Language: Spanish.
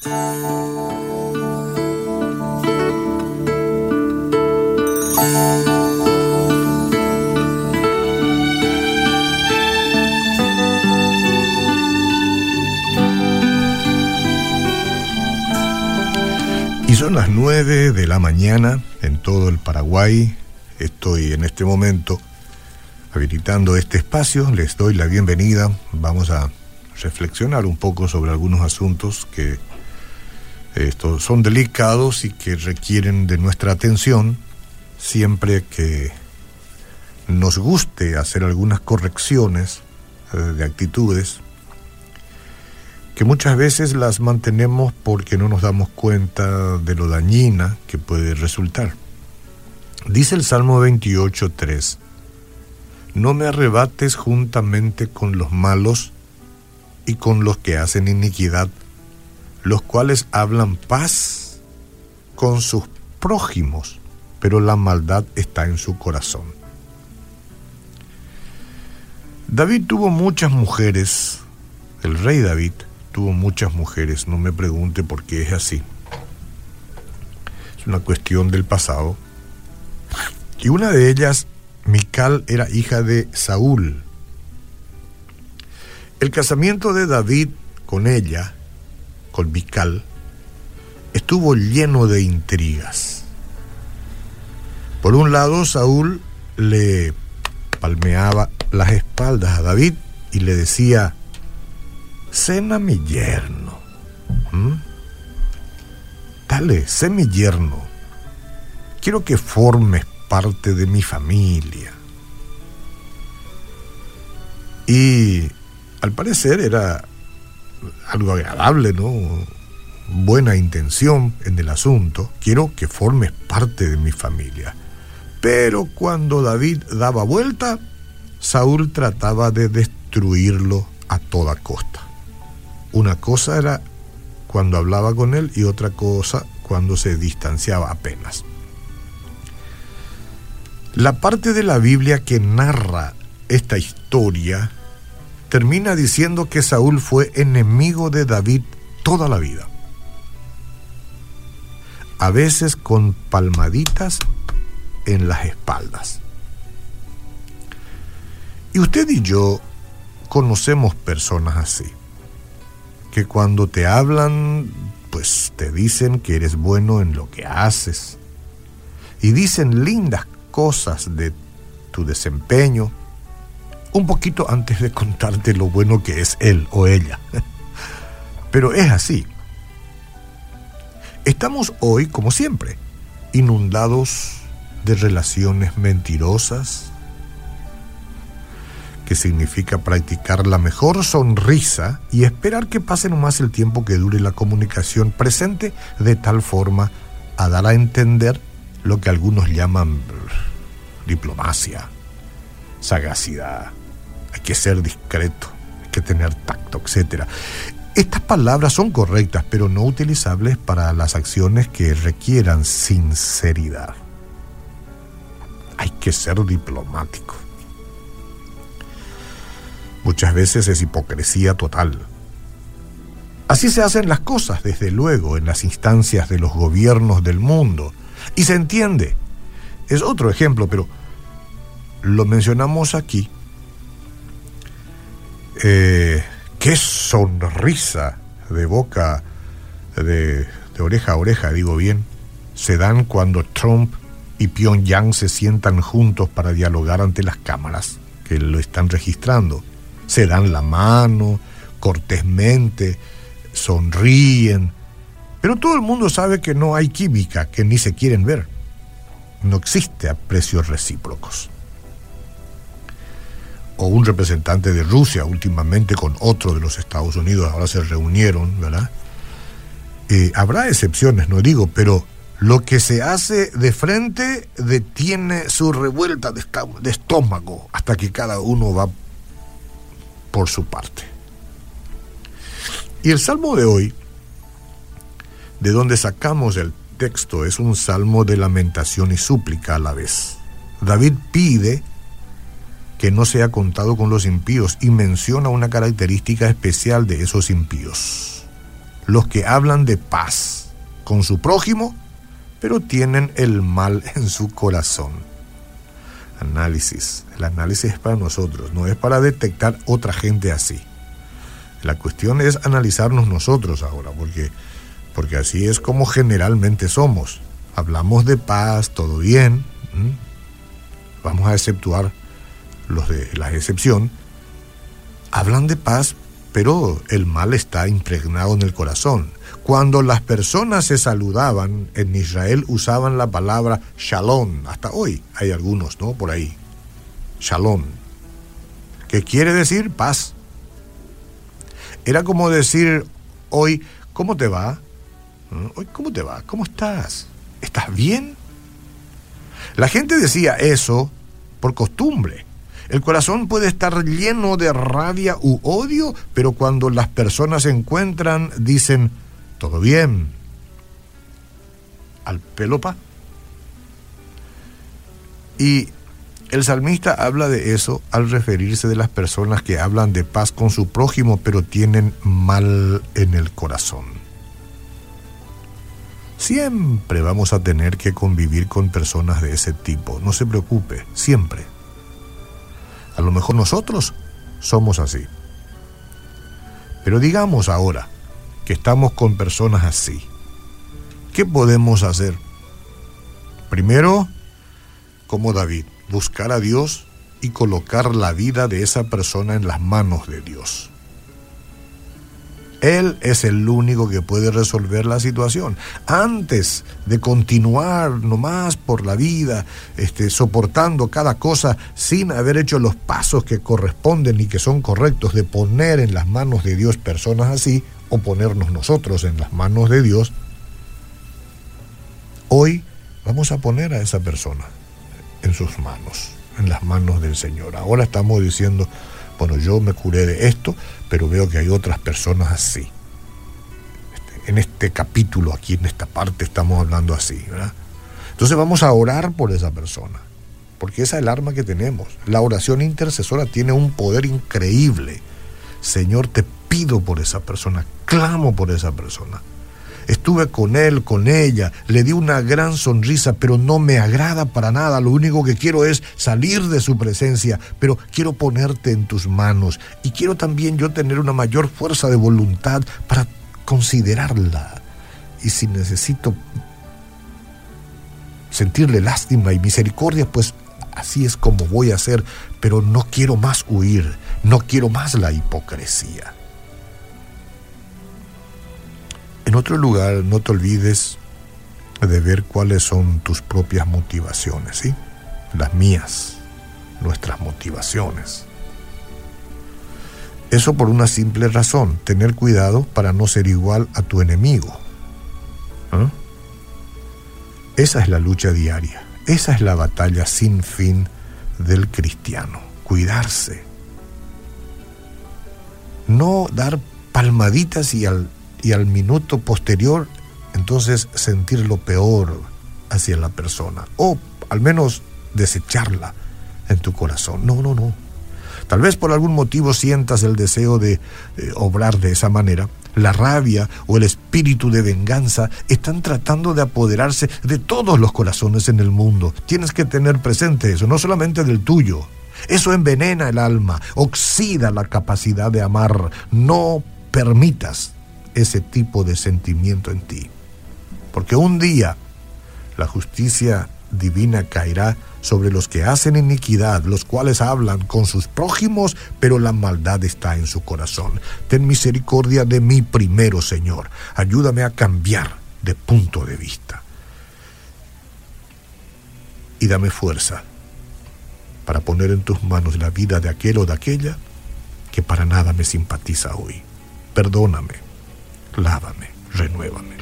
Y son las 9 de la mañana en todo el Paraguay. Estoy en este momento habilitando este espacio. Les doy la bienvenida. Vamos a reflexionar un poco sobre algunos asuntos que estos son delicados y que requieren de nuestra atención siempre que nos guste hacer algunas correcciones eh, de actitudes que muchas veces las mantenemos porque no nos damos cuenta de lo dañina que puede resultar. Dice el Salmo 28.3, No me arrebates juntamente con los malos y con los que hacen iniquidad, los cuales hablan paz con sus prójimos, pero la maldad está en su corazón. David tuvo muchas mujeres, el rey David tuvo muchas mujeres, no me pregunte por qué es así. Es una cuestión del pasado. Y una de ellas, Mical, era hija de Saúl. El casamiento de David con ella estuvo lleno de intrigas. Por un lado, Saúl le palmeaba las espaldas a David y le decía, cena mi yerno. ¿Mm? Dale, sé mi yerno. Quiero que formes parte de mi familia. Y al parecer era algo agradable, ¿no? Buena intención en el asunto. Quiero que formes parte de mi familia. Pero cuando David daba vuelta, Saúl trataba de destruirlo a toda costa. Una cosa era cuando hablaba con él y otra cosa cuando se distanciaba apenas. La parte de la Biblia que narra esta historia termina diciendo que Saúl fue enemigo de David toda la vida. A veces con palmaditas en las espaldas. Y usted y yo conocemos personas así, que cuando te hablan, pues te dicen que eres bueno en lo que haces, y dicen lindas cosas de tu desempeño, un poquito antes de contarte lo bueno que es él o ella. Pero es así. Estamos hoy, como siempre, inundados de relaciones mentirosas, que significa practicar la mejor sonrisa y esperar que pase nomás el tiempo que dure la comunicación presente de tal forma a dar a entender lo que algunos llaman diplomacia, sagacidad, hay que ser discreto, hay que tener tacto, etc. Estas palabras son correctas, pero no utilizables para las acciones que requieran sinceridad. Hay que ser diplomático. Muchas veces es hipocresía total. Así se hacen las cosas, desde luego, en las instancias de los gobiernos del mundo. Y se entiende. Es otro ejemplo, pero lo mencionamos aquí eh, qué sonrisa de boca, de, oreja a oreja, digo bien, se dan cuando Trump y Pyongyang se sientan juntos para dialogar ante las cámaras que lo están registrando. Se dan la mano, cortésmente, sonríen, pero todo el mundo sabe que no hay química, que ni se quieren ver. No existe aprecios recíprocos o un representante de Rusia últimamente con otro de los Estados Unidos, ahora se reunieron, ¿verdad? Eh, habrá excepciones, no digo, pero lo que se hace de frente detiene su revuelta de, de estómago hasta que cada uno va por su parte. Y el salmo de hoy, de donde sacamos el texto, es un salmo de lamentación y súplica a la vez. David pide que no sea contado con los impíos y menciona una característica especial de esos impíos, los que hablan de paz con su prójimo, pero tienen el mal en su corazón. Análisis. El análisis es para nosotros, no es para detectar otra gente así. La cuestión es analizarnos nosotros ahora, porque, porque así es como generalmente somos. Hablamos de paz, todo bien. Vamos a exceptuar los de la excepción. Hablan de paz, pero el mal está impregnado en el corazón. Cuando las personas se saludaban, en Israel usaban la palabra shalom. Hasta hoy hay algunos, ¿no? Por ahí. Shalom. Que quiere decir paz. Era como decir hoy, ¿cómo te va? ¿Mm? Hoy, ¿cómo te va? ¿Cómo estás? ¿Estás bien? La gente decía eso por costumbre. El corazón puede estar lleno de rabia u odio, pero cuando las personas se encuentran, dicen, todo bien. Al pelopa. Y el salmista habla de eso al referirse de las personas que hablan de paz con su prójimo pero tienen mal en el corazón. Siempre vamos a tener que convivir con personas de ese tipo, no se preocupe, siempre. A lo mejor nosotros somos así. Pero digamos ahora que estamos con personas así. ¿Qué podemos hacer? Primero, como David, buscar a Dios y colocar la vida de esa persona en las manos de Dios. Él es el único que puede resolver la situación. Antes de continuar nomás por la vida, este, soportando cada cosa sin haber hecho los pasos que corresponden y que son correctos de poner en las manos de Dios personas así, o ponernos nosotros en las manos de Dios, hoy vamos a poner a esa persona en sus manos, en las manos del Señor. Ahora estamos diciendo, bueno, yo me curé de esto, pero veo que hay otras personas así. Este, en este capítulo, aquí en esta parte, estamos hablando así, ¿verdad? Entonces vamos a orar por esa persona, porque esa es el arma que tenemos. La oración intercesora tiene un poder increíble. Señor, te pido por esa persona, clamo por esa persona. Estuve con él, con ella, le di una gran sonrisa, pero no me agrada para nada. Lo único que quiero es salir de su presencia, pero quiero ponerte en tus manos y quiero también yo tener una mayor fuerza de voluntad para considerarla. Y si necesito sentirle lástima y misericordia, pues así es como voy a hacer, pero no quiero más huir, no quiero más la hipocresía. En otro lugar, no te olvides de ver cuáles son tus propias motivaciones, ¿sí? Las mías, nuestras motivaciones. Eso por una simple razón, tener cuidado para no ser igual a tu enemigo. Esa es la lucha diaria, esa es la batalla sin fin del cristiano, cuidarse. No dar palmaditas y al y al minuto posterior entonces sentir lo peor hacia la persona o al menos desecharla en tu corazón. No, no, no. Tal vez por algún motivo sientas el deseo de obrar de esa manera. La rabia o el espíritu de venganza están tratando de apoderarse de todos los corazones en el mundo. Tienes que tener presente eso, no solamente del tuyo. Eso envenena el alma, oxida la capacidad de amar. No permitas ese tipo de sentimiento en ti. Porque un día la justicia divina caerá sobre los que hacen iniquidad, los cuales hablan con sus prójimos, pero la maldad está en su corazón. Ten misericordia de mí primero, Señor. Ayúdame a cambiar de punto de vista. Y dame fuerza para poner en tus manos la vida de aquel o de aquella que para nada me simpatiza hoy. Perdóname lávame, renuévame.